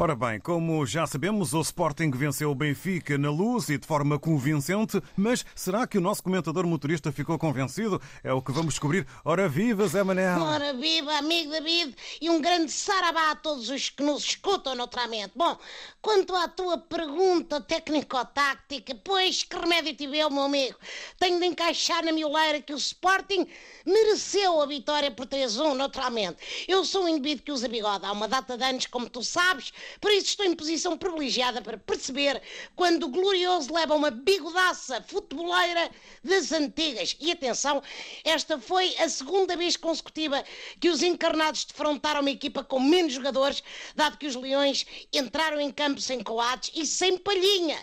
Ora bem, como já sabemos, o Sporting venceu o Benfica na luz e de forma convincente, mas será que o nosso comentador motorista ficou convencido? É o que vamos descobrir. Ora viva, Zé Manel! Ora viva, amigo David, e um grande saravá a todos os que nos escutam naturalmente. Bom, quanto à tua pergunta técnico-táctica, pois que remédio tive eu, meu amigo? Tenho de encaixar na mioleira que o Sporting mereceu a vitória por 3-1, naturalmente. Eu sou um indivíduo que usa bigode há uma data de anos, como tu sabes, por isso estou em posição privilegiada para perceber quando o Glorioso leva uma bigodaça futeboleira das antigas. E atenção, esta foi a segunda vez consecutiva que os encarnados defrontaram uma equipa com menos jogadores, dado que os Leões entraram em campo sem coates e sem palhinha.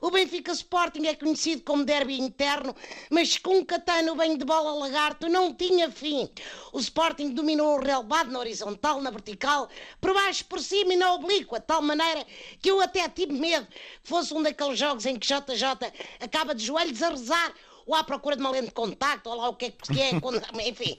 O Benfica Sporting é conhecido como derby interno, mas com um catano bem de bola lagarto não tinha fim. O Sporting dominou o relevado na horizontal, na vertical, por baixo, por cima e na oblíqua, de tal maneira que eu até tive medo que fosse um daqueles jogos em que JJ acaba de joelhos a rezar ou à procura de uma lente de contacto, ou lá o que é que é, enfim.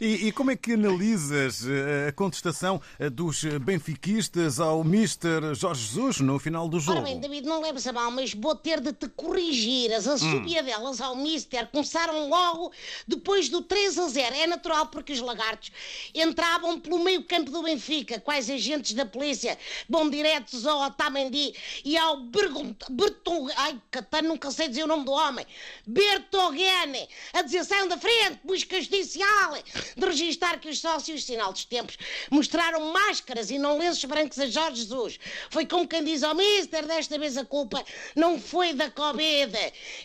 E, e, como é que analisas eh, a contestação eh, dos benfiquistas ao Mister Jorge Jesus no final do jogo? Ora bem, David, não leves a mal, mas vou ter de te corrigir. As assobiadelas hum. ao Mister começaram logo depois do 3 a 0. É natural porque os lagartos entravam pelo meio campo do Benfica, quais agentes da polícia vão diretos ao Otamendi e ao Berton... Ai, Catano, nunca sei dizer o nome do homem. Bertogene, a dizer, saiam da frente, busca judicial de registar que os sócios, sinal dos tempos, mostraram máscaras e não lenços brancos a Jorge Jesus. Foi como quem diz ao Mister, desta vez a culpa não foi da Covid.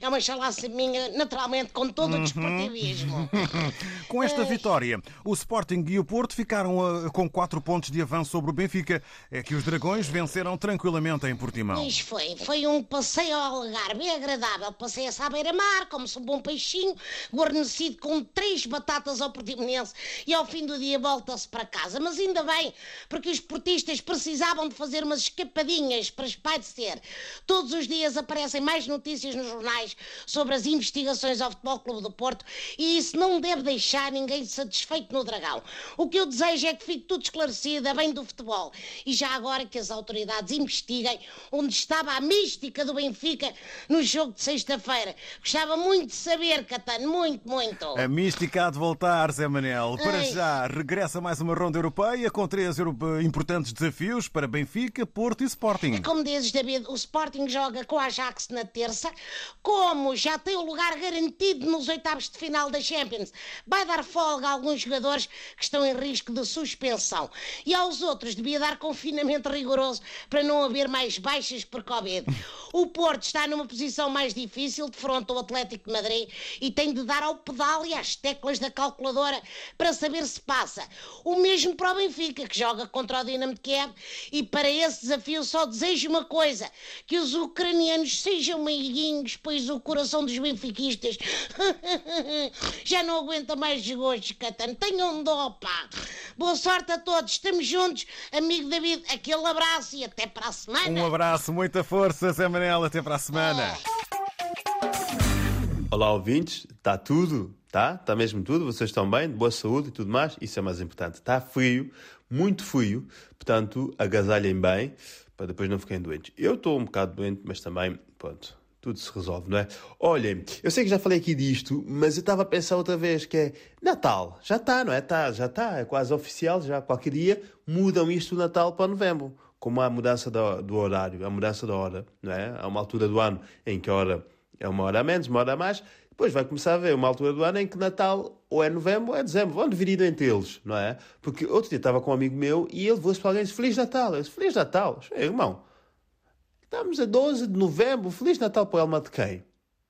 É uma chalaça minha, naturalmente, com todo o uhum. desportivismo. com esta vitória, o Sporting e o Porto ficaram uh, com quatro pontos de avanço sobre o Benfica. É que os Dragões venceram tranquilamente em Portimão. Pois foi, foi um passeio ao Algarve agradável. Passei a beira-mar, como se um bom peixinho, guarnecido com três batatas ao Portimonense e ao fim do dia volta-se para casa. Mas ainda bem, porque os portistas precisavam de fazer umas escapadinhas para espairecer. Todos os dias aparecem mais notícias nos jornais sobre as investigações ao Futebol Clube do Porto e isso não deve deixar ninguém satisfeito no Dragão. O que eu desejo é que fique tudo esclarecido a bem do futebol e já agora que as autoridades investiguem onde estava a mística do Benfica no jogo de sexta-feira. Gostava muito de saber, Catano, muito, muito. A mística há de voltar Zé Manel. Para já, regressa mais uma ronda europeia com três importantes desafios para Benfica, Porto e Sporting. Como dizes, David, o Sporting joga com a Ajax na terça. Como já tem o lugar garantido nos oitavos de final da Champions, vai dar folga a alguns jogadores que estão em risco de suspensão. E aos outros devia dar confinamento rigoroso para não haver mais baixas por Covid. O Porto está numa posição mais difícil de fronte ao Atlético de Madrid e tem de dar ao pedal e às teclas da calculadora para saber se passa. O mesmo para o Benfica, que joga contra o Dinamo de Kiev, e para esse desafio só desejo uma coisa: que os ucranianos sejam meiguinhos, pois o coração dos benfiquistas já não aguenta mais desgostos, Catano. Tenham dó, pá. Boa sorte a todos, estamos juntos, amigo David. Aquele abraço e até para a semana. Um abraço, muita força, Zé Manel. Até para a semana. Olá, ouvintes. Está tudo? Tá? Está mesmo tudo? Vocês estão bem? De boa saúde e tudo mais? Isso é mais importante. Está frio, muito frio, portanto, agasalhem bem para depois não ficarem doentes. Eu estou um bocado doente, mas também, pronto, tudo se resolve, não é? Olhem, eu sei que já falei aqui disto, mas eu estava a pensar outra vez que é Natal. Já está, não é? Tá, já está, é quase oficial, já qualquer dia mudam isto do Natal para novembro. Como há a mudança do, do horário, a mudança da hora, não é? Há uma altura do ano em que a hora é uma hora a menos, uma hora a mais, depois vai começar a haver uma altura do ano em que Natal ou é novembro ou é dezembro. Vão dividir entre eles, não é? Porque outro dia estava com um amigo meu e ele voou-se para alguém e disse Feliz Natal. Eu disse Feliz Natal. Irmão, estamos a 12 de novembro. Feliz Natal para o Elma de quem?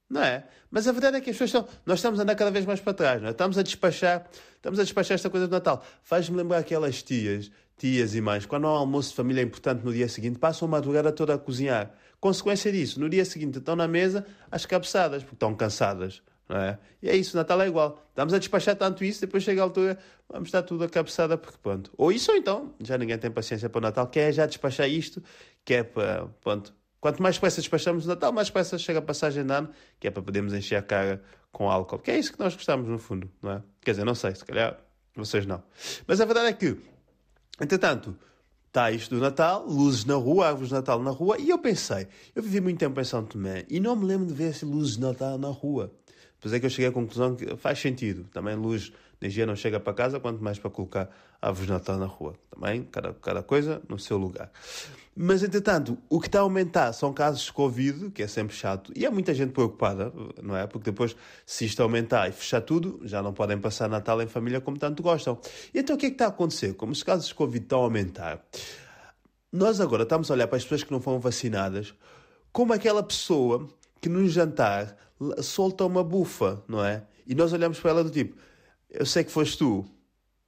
Não é? Mas a verdade é que as pessoas estão. Nós estamos a andar cada vez mais para trás, não é? Estamos a despachar, estamos a despachar esta coisa do Natal. Faz-me lembrar aquelas tias, tias e mães, quando há um almoço de família importante no dia seguinte, passam a madrugada toda a cozinhar. Consequência disso, no dia seguinte estão na mesa às cabeçadas, porque estão cansadas. Não é? E é isso, Natal é igual. Estamos a despachar tanto isso, depois chega a altura, vamos estar tudo a cabeçada, porque pronto. Ou isso ou então, já ninguém tem paciência para o Natal, quer já despachar isto, que é para, pronto, Quanto mais depressa despachamos o Natal, mais depressa chega a passagem de ano, que é para podermos encher a cara com álcool. Que é isso que nós gostamos, no fundo, não é? Quer dizer, não sei, se calhar vocês não. Mas a verdade é que, entretanto, Está isto do Natal, luzes na rua, árvores de Natal na rua, e eu pensei, eu vivi muito tempo em São Tomé e não me lembro de ver assim, luzes de Natal na rua. Depois é que eu cheguei à conclusão que faz sentido. Também luz energia não chega para casa, quanto mais para colocar árvores de Natal na rua. Também, cada, cada coisa no seu lugar. Mas, entretanto, o que está a aumentar são casos de Covid, que é sempre chato, e há muita gente preocupada, não é? Porque depois, se isto aumentar e fechar tudo, já não podem passar Natal em família como tanto gostam. E então, o que é que está a acontecer? Como os casos de Covid estão a aumentar, nós agora estamos a olhar para as pessoas que não foram vacinadas como aquela pessoa que num jantar solta uma bufa, não é? E nós olhamos para ela do tipo, eu sei que foste tu,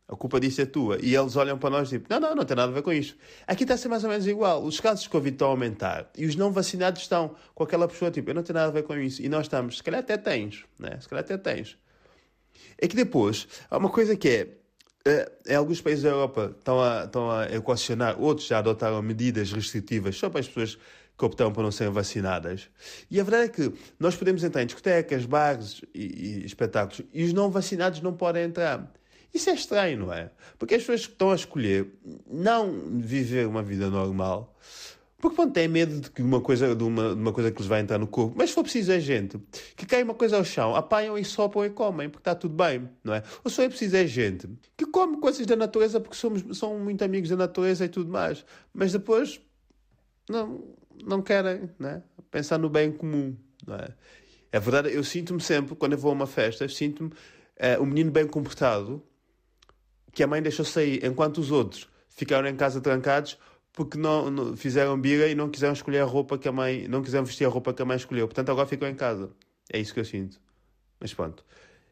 a culpa disso é tua. E eles olham para nós tipo, não, não, não tem nada a ver com isto. Aqui está a ser mais ou menos igual. Os casos de Covid estão a aumentar e os não vacinados estão com aquela pessoa tipo, eu não tenho nada a ver com isso. E nós estamos, se calhar até tens, né? Se calhar até tens. É que depois, há uma coisa que é, em alguns países da Europa estão a, estão a equacionar, outros já adotaram medidas restritivas só para as pessoas que optam por não serem vacinadas. E a verdade é que nós podemos entrar em discotecas, bares e, e espetáculos e os não vacinados não podem entrar. Isso é estranho, não é? Porque as pessoas estão a escolher não viver uma vida normal porque pronto, têm medo de, que uma coisa, de, uma, de uma coisa que lhes vai entrar no corpo. Mas se for preciso é gente que cai uma coisa ao chão, apanham e sopram e comem, porque está tudo bem, não é? Ou só é preciso é gente que come coisas da natureza porque somos, são muito amigos da natureza e tudo mais. Mas depois não, não querem né? pensar no bem comum. Não é? é verdade, eu sinto-me sempre, quando eu vou a uma festa, sinto-me é, um menino bem comportado que a mãe deixou sair, enquanto os outros ficaram em casa trancados porque não, não, fizeram birra e não quiseram escolher a roupa que a mãe, não quiseram vestir a roupa que a mãe escolheu. Portanto, agora ficam em casa. É isso que eu sinto. Mas pronto.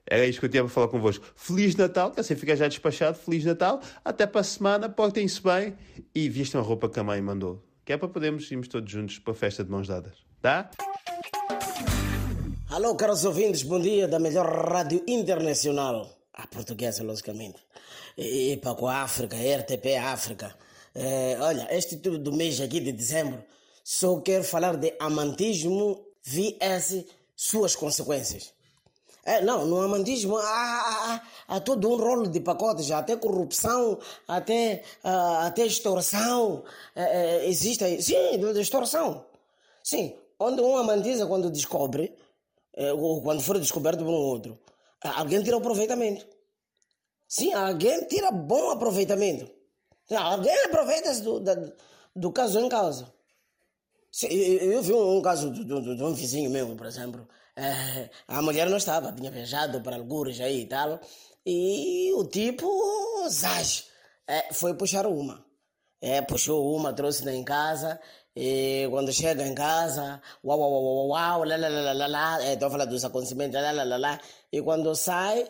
Era isto que eu tinha para falar convosco. Feliz Natal, que assim fica já despachado. Feliz Natal. Até para a semana. Portem-se bem e vistam a roupa que a mãe mandou que é para podermos irmos todos juntos para a festa de mãos dadas, tá? Alô, caros ouvintes, bom dia da melhor rádio internacional, a portuguesa, logicamente, e, para com a África, RTP África. É, olha, este tudo do mês aqui de dezembro, só quero falar de amantismo vs suas consequências. É, não, no amantismo há, há, há, todo um rolo de pacotes, até corrupção, até, uh, até extorsão. É, é, existe, sim, de extorsão. Sim, onde um amantiza, quando descobre, é, ou quando for descoberto por um outro, alguém tira aproveitamento. Sim, alguém tira bom aproveitamento. Alguém aproveita-se do, do caso em causa. Eu, vi um, caso de, um vizinho meu, por exemplo a mulher não estava, tinha viajado para algures aí e tal. E o tipo, zaz, é, foi puxar uma. É, puxou uma, trouxe-na em casa. E quando chega em casa, uau, uau, uau, uau, uau lá, lá, lá, lá, lá, estou a falar dos acontecimentos, lá, lá, lá, lá. E quando sai,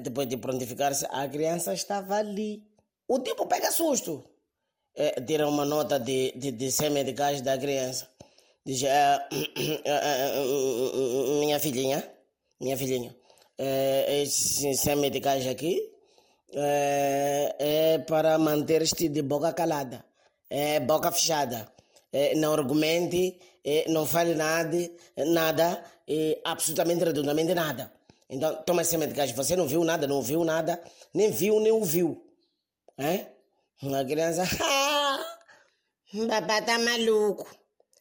depois de prontificar-se, a criança estava ali. O tipo pega susto. É, tira uma nota de, de, de 100 medicais da criança. Diz, ah, ah, ah, minha filhinha, minha filhinha, é, esses medicais aqui é, é para manter-te de boca calada, é boca fechada. É, não argumente, é, não fale nada, nada, é, absolutamente redondamente nada. Então, toma esse medicais. Você não viu nada, não ouviu nada, nem viu, nem ouviu. É? Uma criança, ah, papai tá maluco.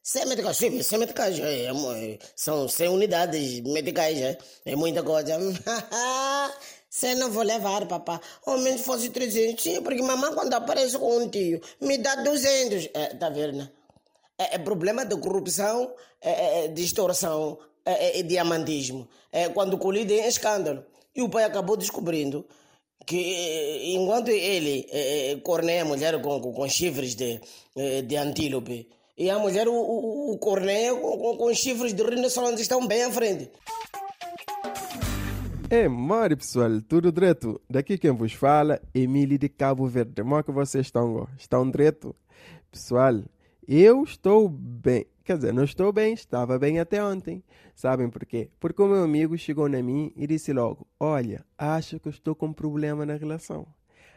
100 medicais, sim, 100 medicais, é, é, são 100 unidades medicais, é, é muita coisa. Você não vou levar, papá. Ao menos fosse 300, sim, porque mamãe quando aparece com um tio, me dá 200. É, tá vendo, né? É, é problema de corrupção, é, é, é é, é, diamantismo. É quando colide em escândalo. E o pai acabou descobrindo que enquanto ele é, é, corneia a mulher com, com, com chifres de, de antílope, e a mulher, o, o, o corneio com, com, chifres de rinoceronte estão bem à frente. É, Mari pessoal, tudo direto? Daqui quem vos fala, Emílio de Cabo Verde. Como é que vocês estão? Estão direto? Pessoal, eu estou bem. Quer dizer, não estou bem, estava bem até ontem. Sabem por quê? Porque o meu amigo chegou na mim e disse logo: Olha, acho que estou com um problema na relação.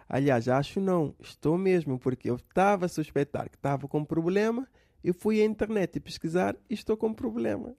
Aliás, acho não, estou mesmo, porque eu estava a suspeitar que estava com problema eu fui à internet pesquisar e estou com um problema.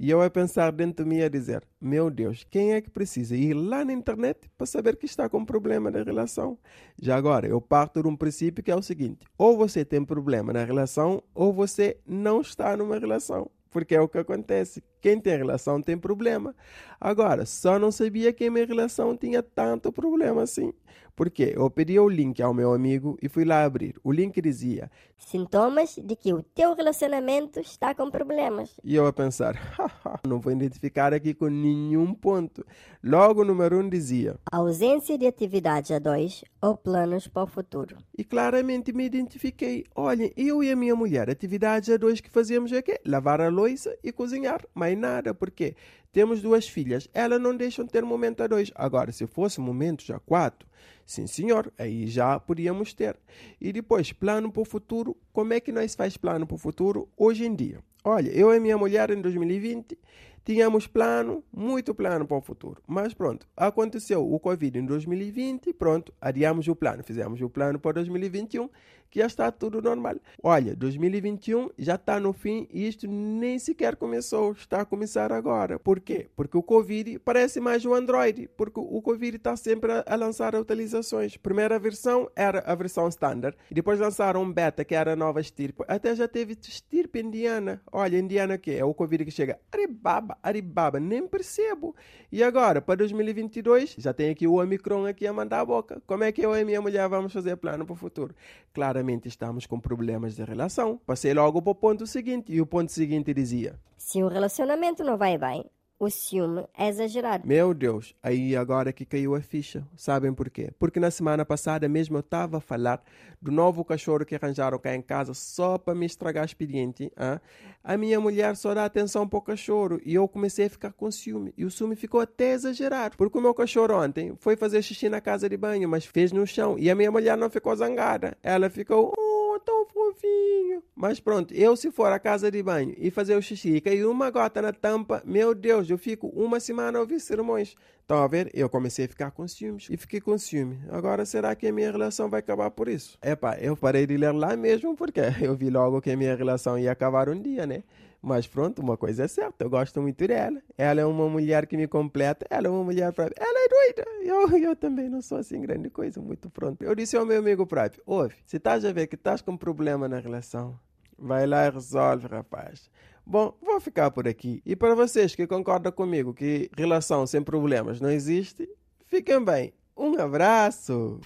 E eu a pensar dentro de mim a dizer: Meu Deus, quem é que precisa ir lá na internet para saber que está com problema na relação? Já agora, eu parto de um princípio que é o seguinte: ou você tem problema na relação, ou você não está numa relação. Porque é o que acontece. Quem tem relação tem problema. Agora, só não sabia que minha relação tinha tanto problema assim. Porque eu pedi o link ao meu amigo e fui lá abrir. O link dizia: Sintomas de que o teu relacionamento está com problemas. E eu a pensar: não vou identificar aqui com nenhum ponto. Logo, o número 1 um dizia: Ausência de atividades a dois ou planos para o futuro. E claramente me identifiquei. Olha, eu e a minha mulher, atividades a dois que fazíamos é quê? Lavar a louça e cozinhar. Mais nada, porque temos duas filhas, elas não deixam de ter momento a dois. Agora, se fosse momento a quatro, sim senhor, aí já podíamos ter. E depois, plano para o futuro. Como é que nós faz plano para o futuro hoje em dia? Olha, eu e minha mulher em 2020 tínhamos plano, muito plano para o futuro. Mas pronto, aconteceu o Covid em 2020, pronto, adiamos o plano, fizemos o plano para 2021 que já está tudo normal. Olha, 2021 já está no fim e isto nem sequer começou, está a começar agora. Por quê? Porque o Covid parece mais o Android, porque o Covid está sempre a, lançar atualizações. Primeira versão era a versão standard, e depois lançaram um beta, que era a nova estirpe. Até já teve estirpe indiana. Olha, indiana que é o Covid que chega, Aribaba, Aribaba, nem percebo. E agora, para 2022, já tem aqui o Omicron aqui a mandar a boca. Como é que eu e minha mulher vamos fazer plano para o futuro? Claramente estamos com problemas de relação. Passei logo para o ponto seguinte, e o ponto seguinte dizia: Se o relacionamento não vai bem, o ciúme é exagerado. Meu Deus, aí agora que caiu a ficha. Sabem por quê? Porque na semana passada mesmo eu estava a falar do novo cachorro que arranjaram cá em casa só para me estragar o expediente. Hein? A minha mulher só dá atenção para o cachorro e eu comecei a ficar com ciúme. E o ciúme ficou até exagerado. Porque o meu cachorro ontem foi fazer xixi na casa de banho, mas fez no chão. E a minha mulher não ficou zangada. Ela ficou, tão fofinho. Mas pronto, eu se for à casa de banho e fazer o xixi e cair uma gota na tampa, meu Deus, eu fico uma semana a ouvir sermões. Estão a ver? Eu comecei a ficar com ciúmes e fiquei com ciúme. Agora, será que a minha relação vai acabar por isso? Epá, eu parei de ler lá mesmo porque eu vi logo que a minha relação ia acabar um dia, né? Mas pronto, uma coisa é certa, eu gosto muito dela. Ela é uma mulher que me completa, ela é uma mulher própria. Ela é doida. Eu, eu também não sou assim grande coisa, muito pronto. Eu disse ao meu amigo próprio, ouve, se estás a ver que estás com problema na relação, vai lá e resolve, rapaz. Bom, vou ficar por aqui. E para vocês que concordam comigo que relação sem problemas não existe, fiquem bem. Um abraço!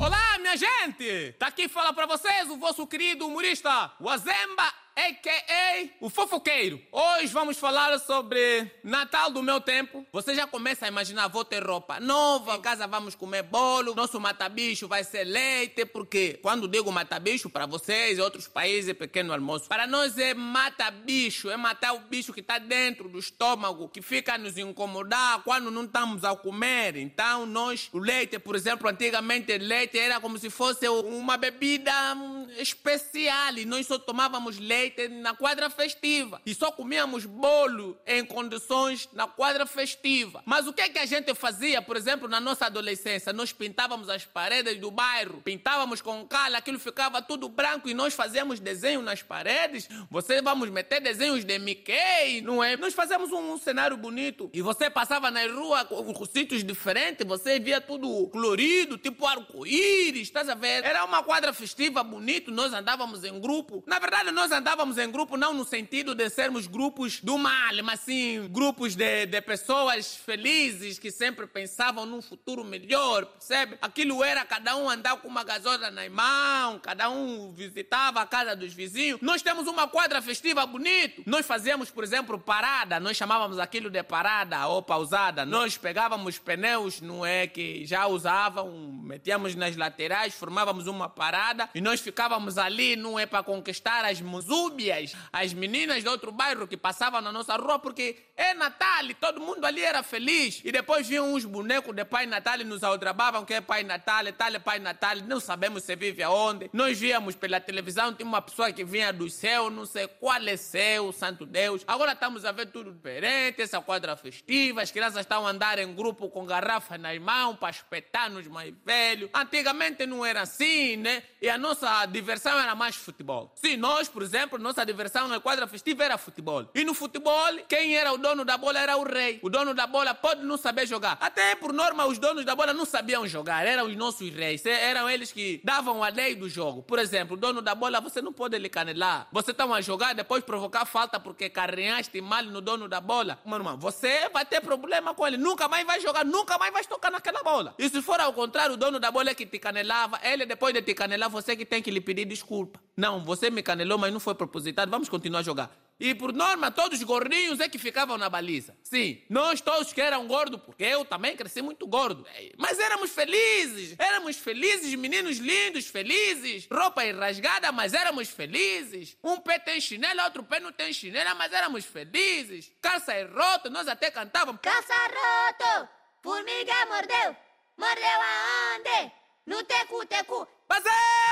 Olá, minha gente! Tá aqui fala para vocês o vosso querido humorista Wazemba a.k.a. o fofoqueiro. Hoje vamos falar sobre Natal do meu tempo. Você já começa a imaginar, vou ter roupa nova, em casa vamos comer bolo, nosso matabicho vai ser leite, porque quando digo matabicho, para vocês e outros países é pequeno almoço. Para nós é mata-bicho, é matar o bicho que está dentro do estômago, que fica a nos incomodar quando não estamos a comer. Então nós, o leite, por exemplo, antigamente leite era como se fosse uma bebida hum, especial e nós só tomávamos leite na quadra festiva e só comíamos bolo em condições na quadra festiva. Mas o que é que a gente fazia, por exemplo, na nossa adolescência? Nós pintávamos as paredes do bairro, pintávamos com cal, aquilo ficava tudo branco e nós fazíamos desenho nas paredes. Você vamos meter desenhos de Mickey, não é? Nós fazemos um, um cenário bonito e você passava nas ruas com sítios diferentes, você via tudo colorido, tipo arco-íris, estás a ver? Era uma quadra festiva bonito, nós andávamos em grupo. Na verdade, nós andávamos estávamos em grupo não no sentido de sermos grupos do mal, mas sim grupos de, de pessoas felizes que sempre pensavam num futuro melhor, percebe? Aquilo era cada um andar com uma gasola na mão, cada um visitava a casa dos vizinhos. Nós temos uma quadra festiva bonita. Nós fazíamos, por exemplo, parada, nós chamávamos aquilo de parada ou pausada. Nós pegávamos pneus, não é, que já usavam, metíamos nas laterais, formávamos uma parada e nós ficávamos ali, não é, para conquistar as musucas súbias, as meninas de outro bairro que passavam na nossa rua, porque é Natal e todo mundo ali era feliz. E depois vinham uns bonecos de Pai Natal e nos aldrabavam que é Pai Natal, tal é Pai Natal, não sabemos se vive aonde. Nós víamos pela televisão, tinha uma pessoa que vinha do céu, não sei qual é céu, santo Deus. Agora estamos a ver tudo diferente, essa quadra festiva, as crianças estão a andar em grupo com garrafa nas mãos para espetar nos mais velhos. Antigamente não era assim, né? E a nossa diversão era mais futebol. Se nós, por exemplo, nossa diversão na quadra festiva era futebol. E no futebol, quem era o dono da bola era o rei. O dono da bola pode não saber jogar. Até por norma, os donos da bola não sabiam jogar. Eram os nossos reis. Eram eles que davam a lei do jogo. Por exemplo, o dono da bola, você não pode lhe canelar. Você está a jogar, depois provocar falta porque carreaste mal no dono da bola. Mano, mano, você vai ter problema com ele. Nunca mais vai jogar, nunca mais vai tocar naquela bola. E se for ao contrário, o dono da bola é que te canelava, ele depois de te canelar, você que tem que lhe pedir desculpa. Não, você me canelou, mas não foi propositado. Vamos continuar a jogar. E por norma, todos os gordinhos é que ficavam na baliza. Sim, nós todos que eram gordos, porque eu também cresci muito gordo. Mas éramos felizes, éramos felizes, meninos lindos, felizes. Roupa rasgada, mas éramos felizes. Um pé tem chinela, outro pé não tem chinela, mas éramos felizes. Calça é roto, nós até cantávamos. Calça roto, formiga mordeu. Mordeu aonde? No tecu-tecu. Basé!